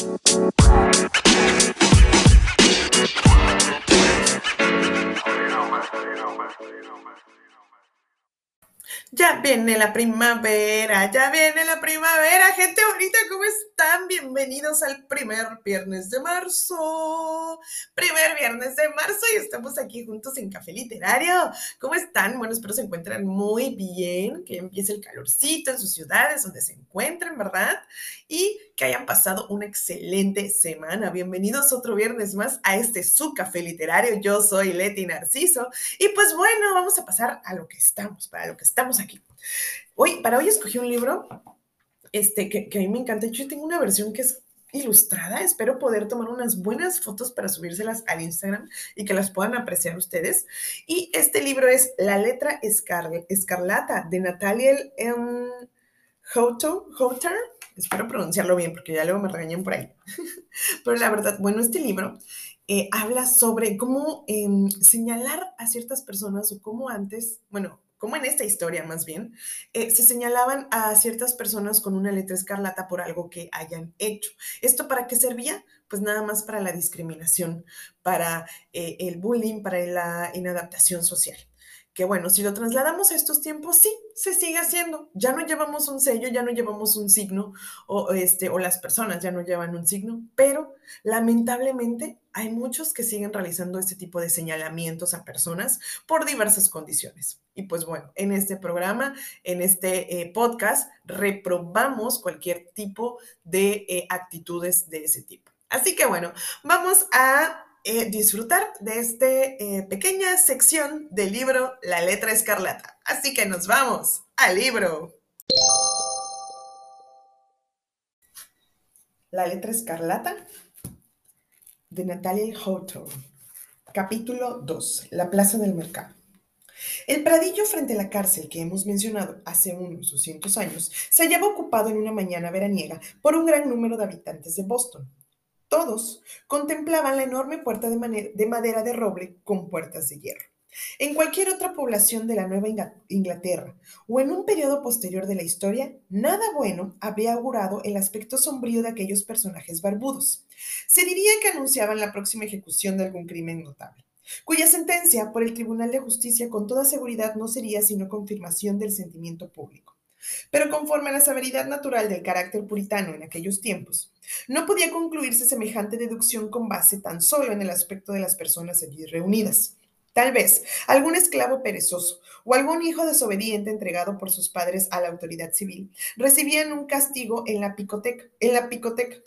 Ya viene la primavera, ya viene la primavera, gente bonita, ¿cómo están? Bienvenidos al primer viernes de marzo. Primer viernes de marzo y estamos aquí juntos en Café Literario. ¿Cómo están? Bueno, espero se encuentren muy bien, que empiece el calorcito en sus ciudades, donde se encuentren, ¿verdad? Y que hayan pasado una excelente semana. Bienvenidos otro viernes más a este su Café Literario. Yo soy Leti Narciso y pues bueno, vamos a pasar a lo que estamos, para lo que estamos aquí. Hoy, para hoy escogí un libro este, que, que a mí me encanta. Yo tengo una versión que es ilustrada. Espero poder tomar unas buenas fotos para subírselas al Instagram y que las puedan apreciar ustedes. Y este libro es La letra escarlata de Natalia M. Houghton. Espero pronunciarlo bien porque ya luego me regañan por ahí. Pero la verdad, bueno, este libro eh, habla sobre cómo em, señalar a ciertas personas o cómo antes, bueno, como en esta historia más bien, eh, se señalaban a ciertas personas con una letra escarlata por algo que hayan hecho. ¿Esto para qué servía? Pues nada más para la discriminación, para eh, el bullying, para la inadaptación social bueno, si lo trasladamos a estos tiempos, sí, se sigue haciendo. Ya no llevamos un sello, ya no llevamos un signo, o, este, o las personas ya no llevan un signo, pero lamentablemente hay muchos que siguen realizando este tipo de señalamientos a personas por diversas condiciones. Y pues bueno, en este programa, en este eh, podcast, reprobamos cualquier tipo de eh, actitudes de ese tipo. Así que bueno, vamos a eh, disfrutar de esta eh, pequeña sección del libro La letra escarlata. Así que nos vamos al libro. La letra escarlata de Natalia Hawthorne. Capítulo 2. La plaza del mercado. El pradillo frente a la cárcel que hemos mencionado hace unos 200 años se hallaba ocupado en una mañana veraniega por un gran número de habitantes de Boston. Todos contemplaban la enorme puerta de, madera de roble con puertas de hierro. En cualquier otra población de la Nueva Inglaterra o en un periodo posterior de la historia, nada bueno habría augurado el aspecto sombrío de aquellos personajes barbudos. Se diría que anunciaban la próxima ejecución de algún crimen notable, cuya sentencia por el Tribunal de Justicia con toda seguridad no sería sino confirmación del sentimiento público. Pero conforme a la severidad natural del carácter puritano en aquellos tiempos, no podía concluirse semejante deducción con base tan solo en el aspecto de las personas allí reunidas. Tal vez algún esclavo perezoso o algún hijo desobediente entregado por sus padres a la autoridad civil recibían un castigo en la picoteca. En la picoteca.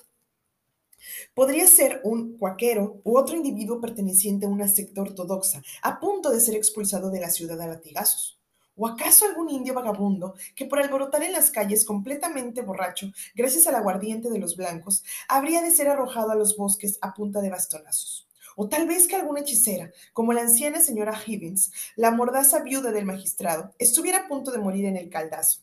Podría ser un cuaquero u otro individuo perteneciente a una secta ortodoxa, a punto de ser expulsado de la ciudad a latigazos. ¿O acaso algún indio vagabundo que por alborotar en las calles completamente borracho, gracias al aguardiente de los blancos, habría de ser arrojado a los bosques a punta de bastonazos? O tal vez que alguna hechicera, como la anciana señora Higgins, la mordaza viuda del magistrado, estuviera a punto de morir en el caldazo.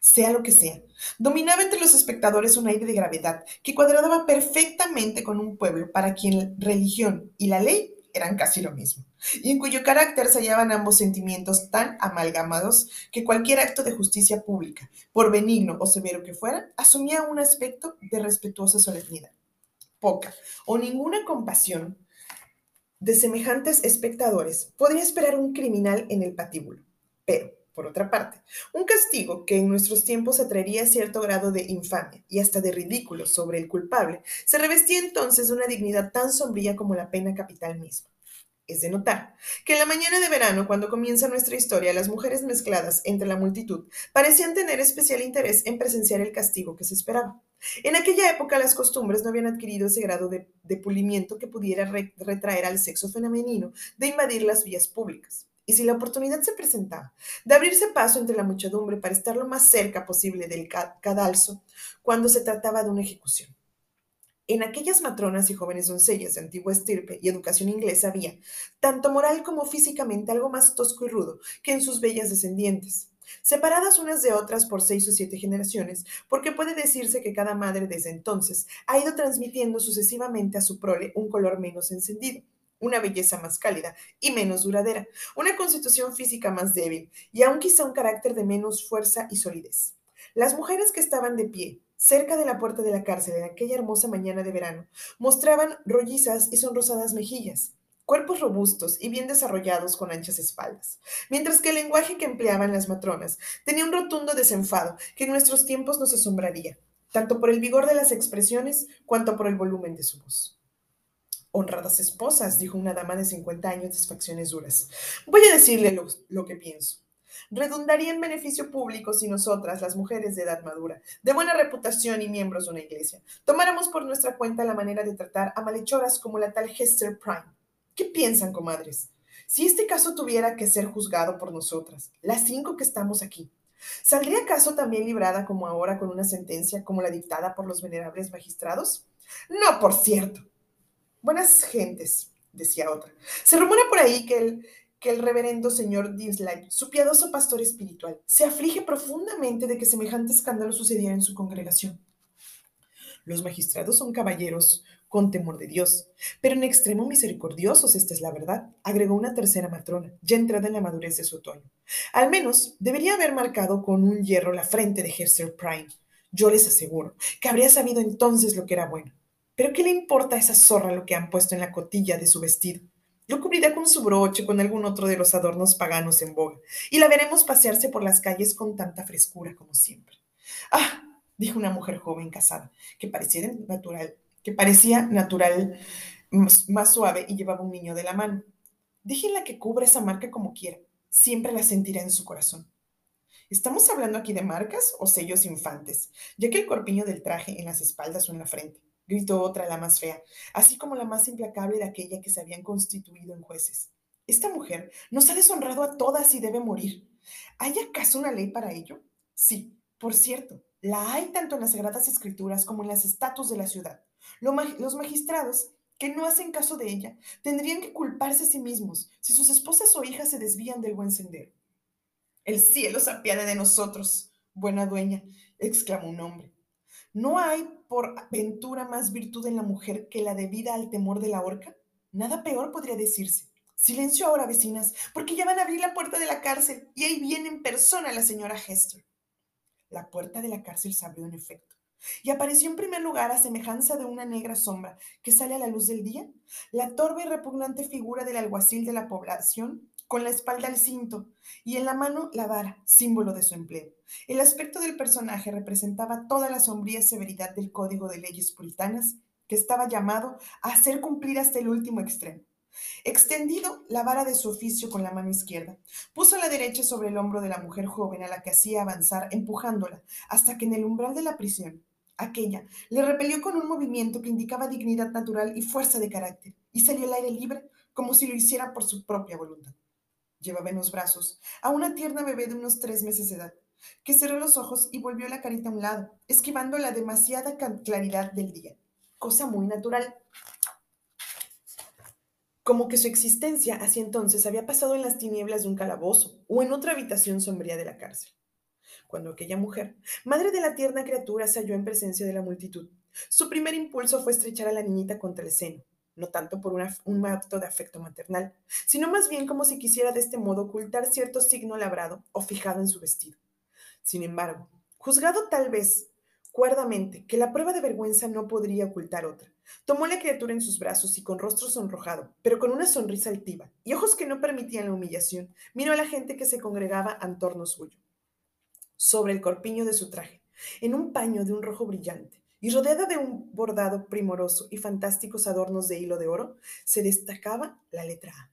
Sea lo que sea, dominaba entre los espectadores un aire de gravedad que cuadraba perfectamente con un pueblo para quien religión y la ley eran casi lo mismo, y en cuyo carácter se hallaban ambos sentimientos tan amalgamados que cualquier acto de justicia pública, por benigno o severo que fuera, asumía un aspecto de respetuosa solemnidad. Poca o ninguna compasión de semejantes espectadores podría esperar un criminal en el patíbulo, pero por otra parte, un castigo que en nuestros tiempos atraería cierto grado de infamia y hasta de ridículo sobre el culpable, se revestía entonces de una dignidad tan sombría como la pena capital misma. Es de notar que en la mañana de verano, cuando comienza nuestra historia, las mujeres mezcladas entre la multitud parecían tener especial interés en presenciar el castigo que se esperaba. En aquella época las costumbres no habían adquirido ese grado de, pulimiento que pudiera retraer al sexo femenino de invadir las vías públicas y si la oportunidad se presentaba de abrirse paso entre la muchedumbre para estar lo más cerca posible del cadalso cuando se trataba de una ejecución. En aquellas matronas y jóvenes doncellas de antigua estirpe y educación inglesa había, tanto moral como físicamente, algo más tosco y rudo que en sus bellas descendientes, separadas unas de otras por seis o siete generaciones, porque puede decirse que cada madre desde entonces ha ido transmitiendo sucesivamente a su prole un color menos encendido, una belleza más cálida y menos duradera, una constitución física más débil y aún quizá un carácter de menos fuerza y solidez. Las mujeres que estaban de pie, cerca de la puerta de la cárcel en aquella hermosa mañana de verano, mostraban rollizas y sonrosadas mejillas, cuerpos robustos y bien desarrollados con anchas espaldas, mientras que el lenguaje que empleaban las matronas tenía un rotundo desenfado que en nuestros tiempos nos asombraría, tanto por el vigor de las expresiones cuanto por el volumen de su voz. Honradas esposas, dijo una dama de 50 años de facciones duras. Voy a decirle lo, lo que pienso redundaría en beneficio público si nosotras, las mujeres de edad madura, de buena reputación y miembros de una iglesia, tomáramos por nuestra cuenta la manera de tratar a malhechoras como la tal Hester Prime. ¿Qué piensan, comadres? Si este caso tuviera que ser juzgado por nosotras, las cinco que estamos aquí, ¿saldría acaso también librada como ahora con una sentencia como la dictada por los venerables magistrados? No, por cierto. Buenas gentes, decía otra. Se rumora por ahí que el que el reverendo señor Disley, su piadoso pastor espiritual, se aflige profundamente de que semejante escándalo sucediera en su congregación. Los magistrados son caballeros con temor de Dios, pero en extremo misericordiosos, esta es la verdad, agregó una tercera matrona, ya entrada en la madurez de su otoño. Al menos debería haber marcado con un hierro la frente de Hester Prime. Yo les aseguro que habría sabido entonces lo que era bueno. Pero ¿qué le importa a esa zorra lo que han puesto en la cotilla de su vestido? Lo cubrirá con su broche, con algún otro de los adornos paganos en boga, y la veremos pasearse por las calles con tanta frescura como siempre. Ah, dijo una mujer joven casada, que parecía natural, que parecía natural, más suave y llevaba un niño de la mano. Déjenla que cubra esa marca como quiera, siempre la sentirá en su corazón. ¿Estamos hablando aquí de marcas o sellos infantes? Ya que el corpiño del traje en las espaldas o en la frente gritó otra, la más fea, así como la más implacable de aquella que se habían constituido en jueces. Esta mujer nos ha deshonrado a todas y debe morir. ¿Hay acaso una ley para ello? Sí, por cierto, la hay tanto en las Sagradas Escrituras como en las estatuas de la ciudad. Los magistrados que no hacen caso de ella tendrían que culparse a sí mismos si sus esposas o hijas se desvían del buen sendero. El cielo se apiade de nosotros, buena dueña, exclamó un hombre. ¿No hay por ventura más virtud en la mujer que la debida al temor de la horca? Nada peor podría decirse. Silencio ahora, vecinas, porque ya van a abrir la puerta de la cárcel y ahí viene en persona la señora Hester. La puerta de la cárcel se abrió en efecto y apareció en primer lugar a semejanza de una negra sombra que sale a la luz del día, la torpe y repugnante figura del alguacil de la población con la espalda al cinto y en la mano la vara, símbolo de su empleo. El aspecto del personaje representaba toda la sombría severidad del código de leyes puritanas que estaba llamado a hacer cumplir hasta el último extremo. Extendido la vara de su oficio con la mano izquierda, puso la derecha sobre el hombro de la mujer joven a la que hacía avanzar, empujándola, hasta que en el umbral de la prisión, aquella le repelió con un movimiento que indicaba dignidad natural y fuerza de carácter, y salió al aire libre como si lo hiciera por su propia voluntad llevaba en los brazos a una tierna bebé de unos tres meses de edad, que cerró los ojos y volvió la carita a un lado, esquivando la demasiada claridad del día, cosa muy natural. Como que su existencia hacia entonces había pasado en las tinieblas de un calabozo o en otra habitación sombría de la cárcel. Cuando aquella mujer, madre de la tierna criatura, se halló en presencia de la multitud, su primer impulso fue estrechar a la niñita contra el seno, no tanto por un acto de afecto maternal, sino más bien como si quisiera de este modo ocultar cierto signo labrado o fijado en su vestido. Sin embargo, juzgado tal vez cuerdamente que la prueba de vergüenza no podría ocultar otra, tomó la criatura en sus brazos y con rostro sonrojado, pero con una sonrisa altiva y ojos que no permitían la humillación, miró a la gente que se congregaba en torno suyo. Sobre el corpiño de su traje, en un paño de un rojo brillante, y rodeada de un bordado primoroso y fantásticos adornos de hilo de oro, se destacaba la letra A.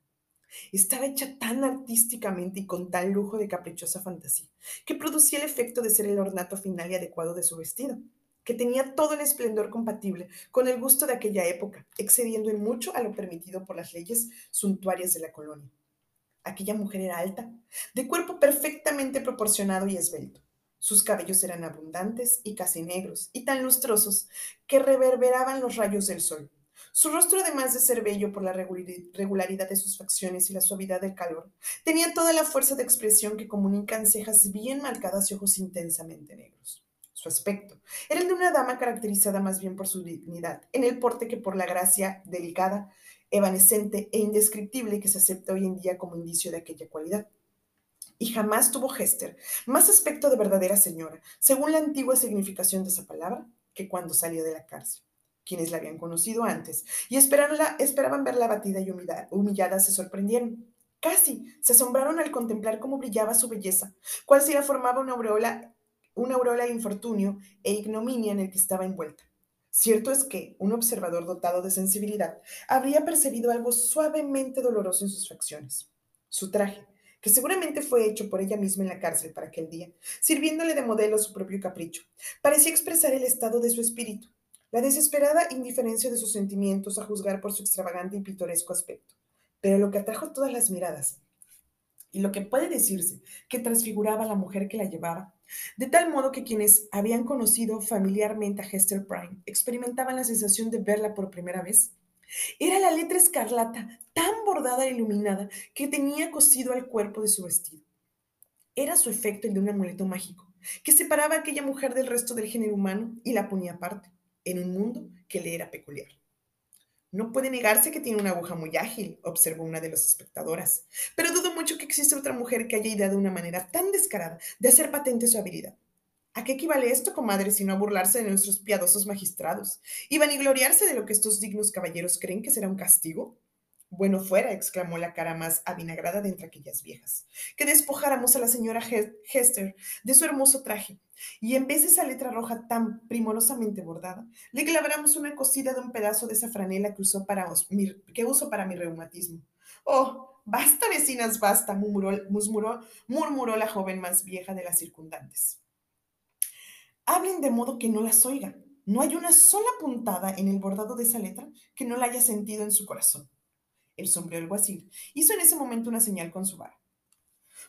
Estaba hecha tan artísticamente y con tal lujo de caprichosa fantasía, que producía el efecto de ser el ornato final y adecuado de su vestido, que tenía todo el esplendor compatible con el gusto de aquella época, excediendo en mucho a lo permitido por las leyes suntuarias de la colonia. Aquella mujer era alta, de cuerpo perfectamente proporcionado y esbelto, sus cabellos eran abundantes y casi negros, y tan lustrosos que reverberaban los rayos del sol. Su rostro, además de ser bello por la regularidad de sus facciones y la suavidad del calor, tenía toda la fuerza de expresión que comunican cejas bien marcadas y ojos intensamente negros. Su aspecto era el de una dama caracterizada más bien por su dignidad, en el porte que por la gracia delicada, evanescente e indescriptible que se acepta hoy en día como indicio de aquella cualidad. Y jamás tuvo Hester más aspecto de verdadera señora, según la antigua significación de esa palabra, que cuando salió de la cárcel. Quienes la habían conocido antes y esperaban verla abatida y humillada se sorprendieron. Casi se asombraron al contemplar cómo brillaba su belleza, cual si la formaba una aureola de infortunio e ignominia en el que estaba envuelta. Cierto es que un observador dotado de sensibilidad habría percibido algo suavemente doloroso en sus facciones. Su traje, que seguramente fue hecho por ella misma en la cárcel para aquel día, sirviéndole de modelo a su propio capricho, parecía expresar el estado de su espíritu, la desesperada indiferencia de sus sentimientos a juzgar por su extravagante y pintoresco aspecto. Pero lo que atrajo todas las miradas, y lo que puede decirse que transfiguraba a la mujer que la llevaba, de tal modo que quienes habían conocido familiarmente a Hester Prime experimentaban la sensación de verla por primera vez. Era la letra escarlata, tan bordada e iluminada, que tenía cosido al cuerpo de su vestido. Era su efecto el de un amuleto mágico, que separaba a aquella mujer del resto del género humano y la ponía aparte, en un mundo que le era peculiar. No puede negarse que tiene una aguja muy ágil, observó una de las espectadoras, pero dudo mucho que exista otra mujer que haya ideado una manera tan descarada de hacer patente su habilidad. ¿A qué equivale esto, comadre, sino a burlarse de nuestros piadosos magistrados y vanigloriarse de lo que estos dignos caballeros creen que será un castigo? Bueno fuera, exclamó la cara más avinagrada de entre aquellas viejas, que despojáramos a la señora Hester de su hermoso traje, y en vez de esa letra roja tan primorosamente bordada, le claváramos una cosida de un pedazo de esa franela que, usó para que uso para mi reumatismo. Oh, basta, vecinas, basta, murmuró, murmuró, murmuró la joven más vieja de las circundantes. Hablen de modo que no las oigan. No hay una sola puntada en el bordado de esa letra que no la haya sentido en su corazón. El sombrero alguacil hizo en ese momento una señal con su vara.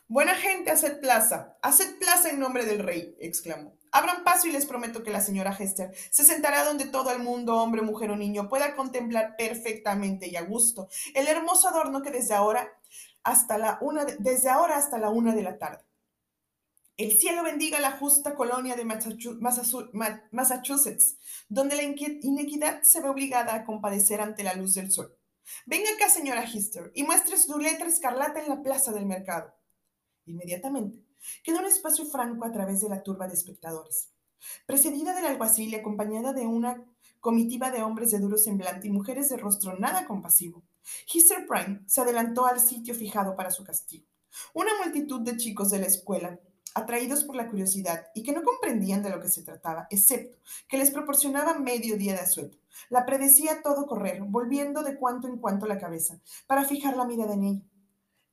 Buena gente, haced plaza, haced plaza en nombre del rey, exclamó. Abran paso y les prometo que la señora Hester se sentará donde todo el mundo, hombre, mujer o niño, pueda contemplar perfectamente y a gusto el hermoso adorno que desde ahora hasta la una de, desde ahora hasta la una de la tarde. El cielo bendiga la justa colonia de Massachusetts, donde la inequidad se ve obligada a compadecer ante la luz del sol. Venga acá, señora Hester, y muestre su letra escarlata en la plaza del mercado. Inmediatamente, quedó un espacio franco a través de la turba de espectadores. Precedida del alguacil y acompañada de una comitiva de hombres de duro semblante y mujeres de rostro nada compasivo, Hester Prime se adelantó al sitio fijado para su castigo. Una multitud de chicos de la escuela atraídos por la curiosidad y que no comprendían de lo que se trataba, excepto que les proporcionaba medio día de asueto. La predecía todo correr, volviendo de cuanto en cuanto la cabeza, para fijar la mirada en ella.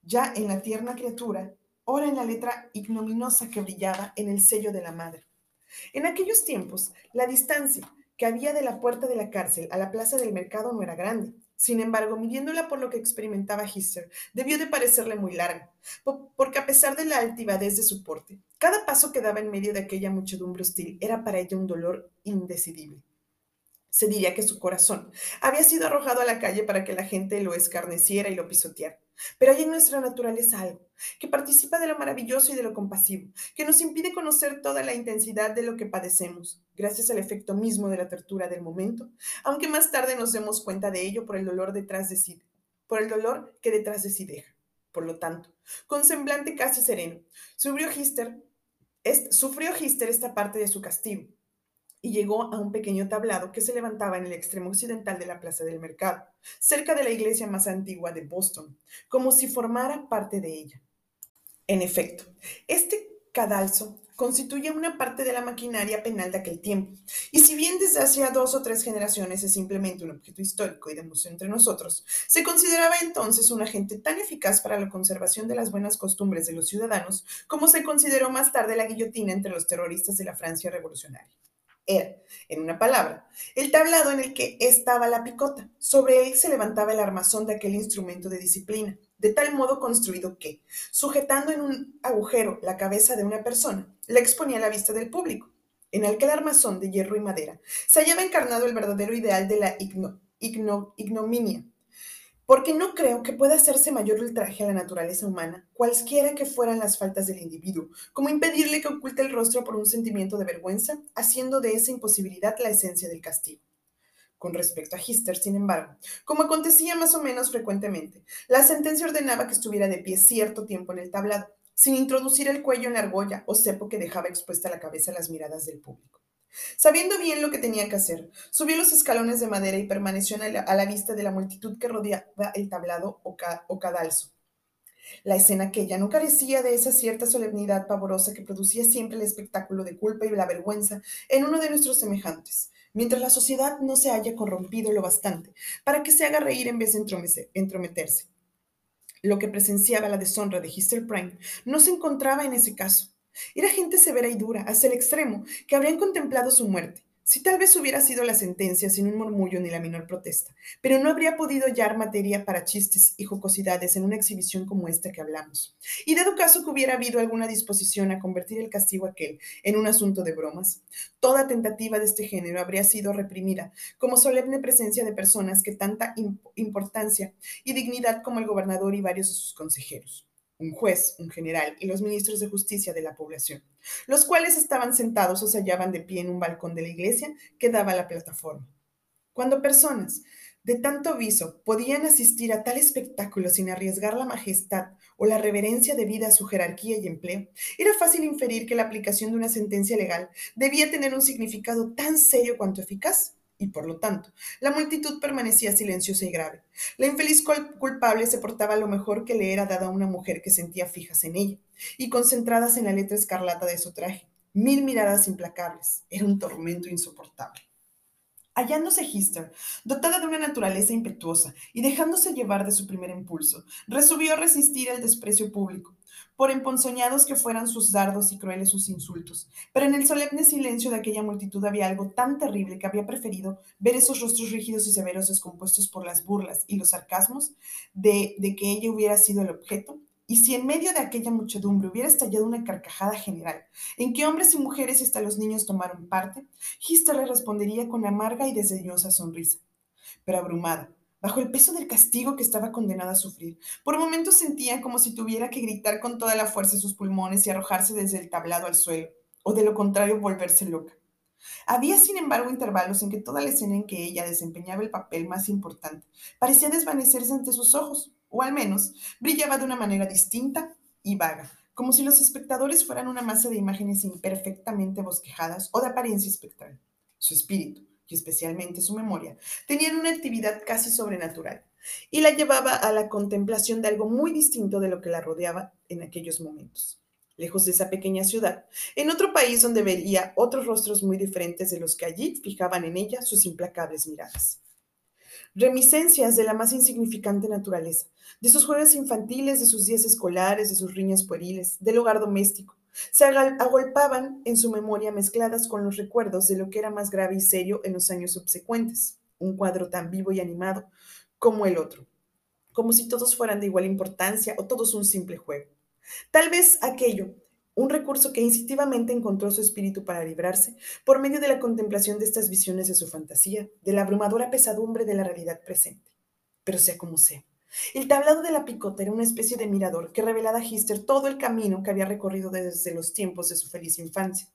Ya en la tierna criatura, ora en la letra ignominiosa que brillaba en el sello de la madre. En aquellos tiempos, la distancia que había de la puerta de la cárcel a la plaza del mercado no era grande, sin embargo, midiéndola por lo que experimentaba Hister, debió de parecerle muy larga, porque a pesar de la altivadez de su porte, cada paso que daba en medio de aquella muchedumbre hostil era para ella un dolor indecidible. Se diría que su corazón había sido arrojado a la calle para que la gente lo escarneciera y lo pisoteara. Pero hay en nuestra naturaleza algo que participa de lo maravilloso y de lo compasivo, que nos impide conocer toda la intensidad de lo que padecemos, gracias al efecto mismo de la tortura del momento, aunque más tarde nos demos cuenta de ello por el dolor detrás de sí, por el dolor que detrás de sí deja. Por lo tanto, con semblante casi sereno, sufrió Hister, sufrió Hister esta parte de su castigo, llegó a un pequeño tablado que se levantaba en el extremo occidental de la plaza del mercado, cerca de la iglesia más antigua de Boston, como si formara parte de ella. En efecto, este cadalso constituye una parte de la maquinaria penal de aquel tiempo, y si bien desde hace dos o tres generaciones es simplemente un objeto histórico y de museo entre nosotros, se consideraba entonces un agente tan eficaz para la conservación de las buenas costumbres de los ciudadanos como se consideró más tarde la guillotina entre los terroristas de la Francia revolucionaria era, en una palabra, el tablado en el que estaba la picota. Sobre él se levantaba el armazón de aquel instrumento de disciplina, de tal modo construido que, sujetando en un agujero la cabeza de una persona, la exponía a la vista del público. En aquel armazón de hierro y madera se hallaba encarnado el verdadero ideal de la ignominia, porque no creo que pueda hacerse mayor ultraje a la naturaleza humana, cualesquiera que fueran las faltas del individuo, como impedirle que oculte el rostro por un sentimiento de vergüenza, haciendo de esa imposibilidad la esencia del castigo. Con respecto a Hister, sin embargo, como acontecía más o menos frecuentemente, la sentencia ordenaba que estuviera de pie cierto tiempo en el tablado, sin introducir el cuello en la argolla o cepo que dejaba expuesta la cabeza a las miradas del público. Sabiendo bien lo que tenía que hacer, subió los escalones de madera y permaneció a la, vista de la multitud que rodeaba el tablado o, cadalso. La escena aquella no carecía de esa cierta solemnidad pavorosa que producía siempre el espectáculo de culpa y la vergüenza en uno de nuestros semejantes, mientras la sociedad no se haya corrompido lo bastante para que se haga reír en vez de entrometerse. Lo que presenciaba la deshonra de Hister Prime no se encontraba en ese caso. Era gente severa y dura, hasta el extremo, que habrían contemplado su muerte, si tal vez hubiera sido la sentencia sin un murmullo ni la menor protesta, pero no habría podido hallar materia para chistes y jocosidades en una exhibición como esta que hablamos. Y dado caso que hubiera habido alguna disposición a convertir el castigo aquel en un asunto de bromas, toda tentativa de este género habría sido reprimida como solemne presencia de personas que tanta importancia y dignidad como el gobernador y varios de sus consejeros un juez, un general y los ministros de justicia de la población, los cuales estaban sentados o se hallaban de pie en un balcón de la iglesia que daba a la plataforma. Cuando personas de tanto viso podían asistir a tal espectáculo sin arriesgar la majestad o la reverencia debida a su jerarquía y empleo, era fácil inferir que la aplicación de una sentencia legal debía tener un significado tan serio cuanto eficaz y por lo tanto, la multitud permanecía silenciosa y grave. La infeliz culpable se portaba lo mejor que le era dada a una mujer que sentía fijas en ella y concentradas en la letra escarlata de su traje. Mil miradas implacables. Era un tormento insoportable. Hallándose Hister, dotada de una naturaleza impetuosa y dejándose llevar de su primer impulso, resolvió resistir el desprecio público, por emponzoñados que fueran sus dardos y crueles sus insultos. Pero en el solemne silencio de aquella multitud había algo tan terrible que había preferido ver esos rostros rígidos y severos descompuestos por las burlas y los sarcasmos de, de que ella hubiera sido el objeto, y si en medio de aquella muchedumbre hubiera estallado una carcajada general, en que hombres y mujeres y hasta los niños tomaron parte, Hister le respondería con amarga y desdeñosa sonrisa. Pero abrumada, bajo el peso del castigo que estaba condenada a sufrir. Por momentos sentía como si tuviera que gritar con toda la fuerza de sus pulmones y arrojarse desde el tablado al suelo, o de lo contrario volverse loca. Había, sin embargo, intervalos en que toda la escena en que ella desempeñaba el papel más importante parecía desvanecerse ante sus ojos, o al menos brillaba de una manera distinta y vaga, como si los espectadores fueran una masa de imágenes imperfectamente bosquejadas o de apariencia espectral. Su espíritu, y especialmente su memoria, tenían una actividad casi sobrenatural y la llevaba a la contemplación de algo muy distinto de lo que la rodeaba en aquellos momentos. Lejos de esa pequeña ciudad, en otro país donde vería otros rostros muy diferentes de los que allí fijaban en ella sus implacables miradas. Reminiscencias de la más insignificante naturaleza, de sus juegos infantiles, de sus días escolares, de sus riñas pueriles, del hogar doméstico, se agolpaban en su memoria mezcladas con los recuerdos de lo que era más grave y serio en los años subsecuentes, un cuadro tan vivo y animado como el otro, como si todos fueran de igual importancia o todos un simple juego. Tal vez aquello, un recurso que instintivamente encontró su espíritu para librarse por medio de la contemplación de estas visiones de su fantasía, de la abrumadora pesadumbre de la realidad presente. Pero sea como sea, el tablado de la picota era una especie de mirador que revelaba a Hister todo el camino que había recorrido desde los tiempos de su feliz infancia.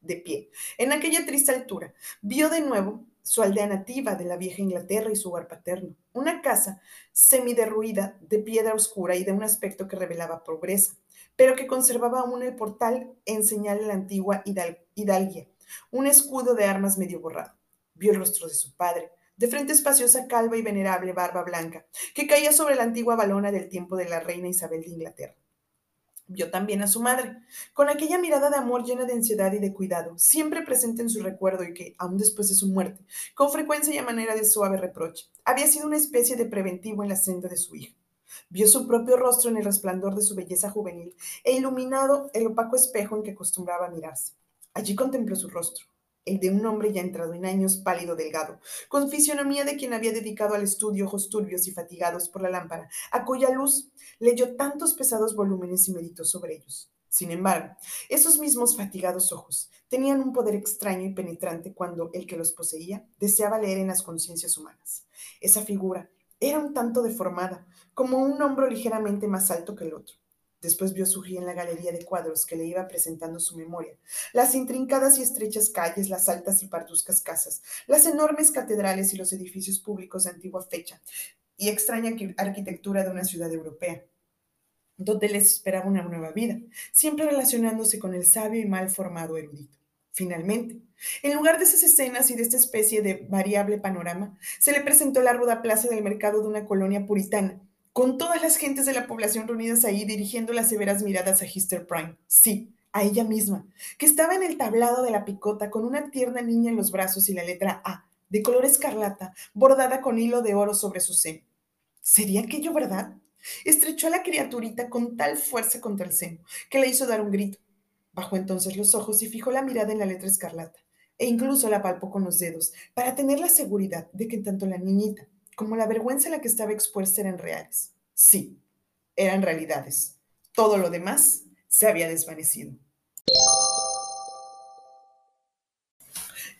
De pie, en aquella triste altura, vio de nuevo su aldea nativa de la vieja Inglaterra y su hogar paterno, una casa semiderruida de piedra oscura y de un aspecto que revelaba pobreza, pero que conservaba aún el portal en señal de la antigua hidalguía, un escudo de armas medio borrado. Vio el rostro de su padre, de frente espaciosa, calva y venerable barba blanca, que caía sobre la antigua balona del tiempo de la reina Isabel de Inglaterra. Vio también a su madre, con aquella mirada de amor llena de ansiedad y de cuidado, siempre presente en su recuerdo y que, aún después de su muerte, con frecuencia y a manera de suave reproche, había sido una especie de preventivo en la senda de su hija. Vio su propio rostro en el resplandor de su belleza juvenil e iluminado el opaco espejo en que acostumbraba mirarse. Allí contempló su rostro, el de un hombre ya entrado en años, pálido, delgado, con fisionomía de quien había dedicado al estudio ojos turbios y fatigados por la lámpara, a cuya luz leyó tantos pesados volúmenes y meditó sobre ellos. Sin embargo, esos mismos fatigados ojos tenían un poder extraño y penetrante cuando el que los poseía deseaba leer en las conciencias humanas. Esa figura era un tanto deformada, como un hombro ligeramente más alto que el otro. Después vio surgir en la galería de cuadros que le iba presentando su memoria las intrincadas y estrechas calles, las altas y parduzcas casas, las enormes catedrales y los edificios públicos de antigua fecha y extraña arquitectura de una ciudad europea. donde les esperaba una nueva vida, siempre relacionándose con el sabio y mal formado erudito. Finalmente, en lugar de esas escenas y de esta especie de variable panorama, se le presentó la ruda plaza del mercado de una colonia puritana, con todas las gentes de la población reunidas ahí dirigiendo las severas miradas a Hister Prime. Sí, a ella misma, que estaba en el tablado de la picota con una tierna niña en los brazos y la letra A, de color escarlata, bordada con hilo de oro sobre su seno. ¿Sería aquello verdad? Estrechó a la criaturita con tal fuerza contra el seno que le hizo dar un grito. Bajó entonces los ojos y fijó la mirada en la letra escarlata, e incluso la palpó con los dedos, para tener la seguridad de que tanto la niñita como la vergüenza a la que estaba expuesta eran reales. Sí, eran realidades. Todo lo demás se había desvanecido.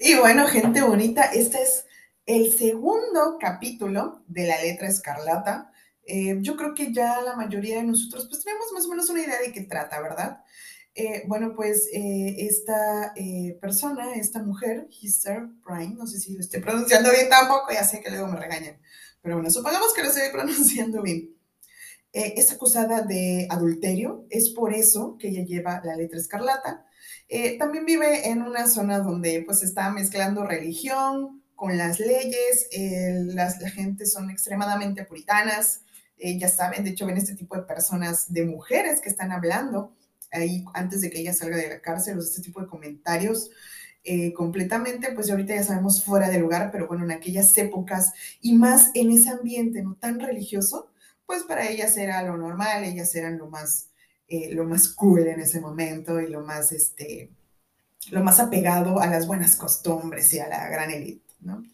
Y bueno, gente bonita, este es el segundo capítulo de la letra escarlata. Eh, yo creo que ya la mayoría de nosotros pues tenemos más o menos una idea de qué trata, ¿verdad? Eh, bueno, pues eh, esta persona, esta mujer, Hister Prime, no sé si lo estoy pronunciando bien tampoco, ya sé que luego me regañan, pero bueno, supongamos que lo estoy pronunciando bien. es acusada de adulterio, es por eso que ella lleva la letra escarlata. Eh, también vive en una zona donde pues está mezclando religión con las leyes, las, la gente son extremadamente puritanas, eh, ya saben, de hecho ven este tipo de personas, de mujeres que están hablando ahí antes de que ella salga de la cárcel, o este tipo de comentarios. Eh, completamente, pues ahorita ya sabemos fuera de lugar, pero bueno, en aquellas épocas y más en ese ambiente no tan religioso, pues para ellas era lo normal, ellas eran lo más eh, lo más cool en ese momento y lo más, este, lo más apegado a las buenas costumbres y a la gran élite, ¿no?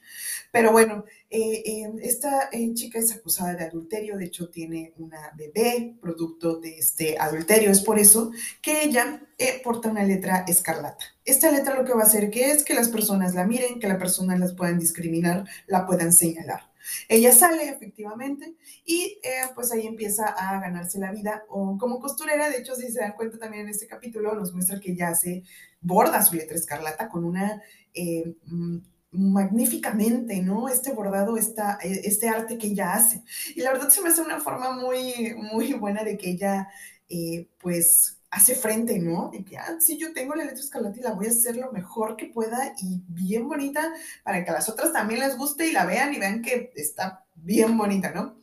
Pero bueno, eh, eh, esta chica es acusada de adulterio, de hecho tiene una bebé producto de este adulterio, es por eso que ella porta una letra escarlata. Esta letra lo que va a hacer que es que las personas la miren, que las personas las puedan discriminar, la puedan señalar. Ella sale efectivamente y eh, pues ahí empieza a ganarse la vida o como costurera, de hecho si se dan cuenta también en este capítulo nos muestra que ya se borda su letra escarlata con una... Eh, mm, magníficamente, ¿no? Este bordado, esta, e, este arte que ella hace. Y la verdad se me hace una forma muy, muy buena de que ella, eh, pues, hace frente, ¿no? De que, ah, sí, yo tengo la letra escarlata y la voy a hacer lo mejor que pueda y bien bonita para que a las otras también les guste y la vean y vean que está bien bonita, ¿no?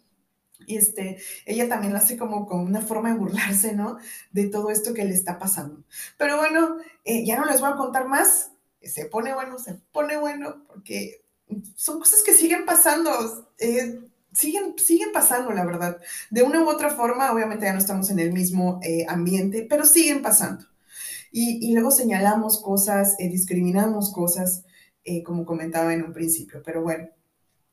Y este, ella también lo hace como con una forma de burlarse, ¿no? De todo esto que le está pasando. Pero bueno, eh, ya no les voy a contar más. Se pone bueno, se pone bueno, porque son cosas que siguen pasando. Eh, siguen, siguen pasando, la verdad. De una u otra forma, obviamente ya no estamos en el mismo eh, ambiente, pero siguen pasando. Y, luego señalamos cosas, eh, discriminamos cosas, como comentaba en un principio. Pero bueno,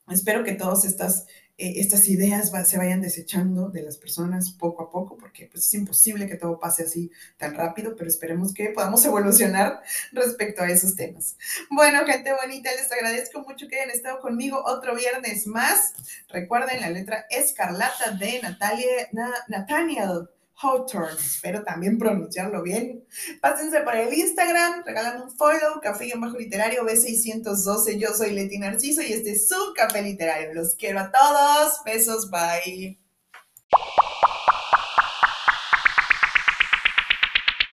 espero que todas estas eh, estas ideas se vayan desechando de las personas poco a poco, porque pues, es imposible que todo pase así tan rápido, pero esperemos que podamos evolucionar respecto a esos temas. Bueno, gente bonita, les agradezco mucho que hayan estado conmigo otro viernes más. Recuerden la letra escarlata de Natalia, Nathaniel Hawthorne, espero también pronunciarlo bien. Pásense por el Instagram, regalan un follow, Café y Bajo Literario B612. Yo soy Leti Narciso y este es su Café Literario. Los quiero a todos. Besos, bye.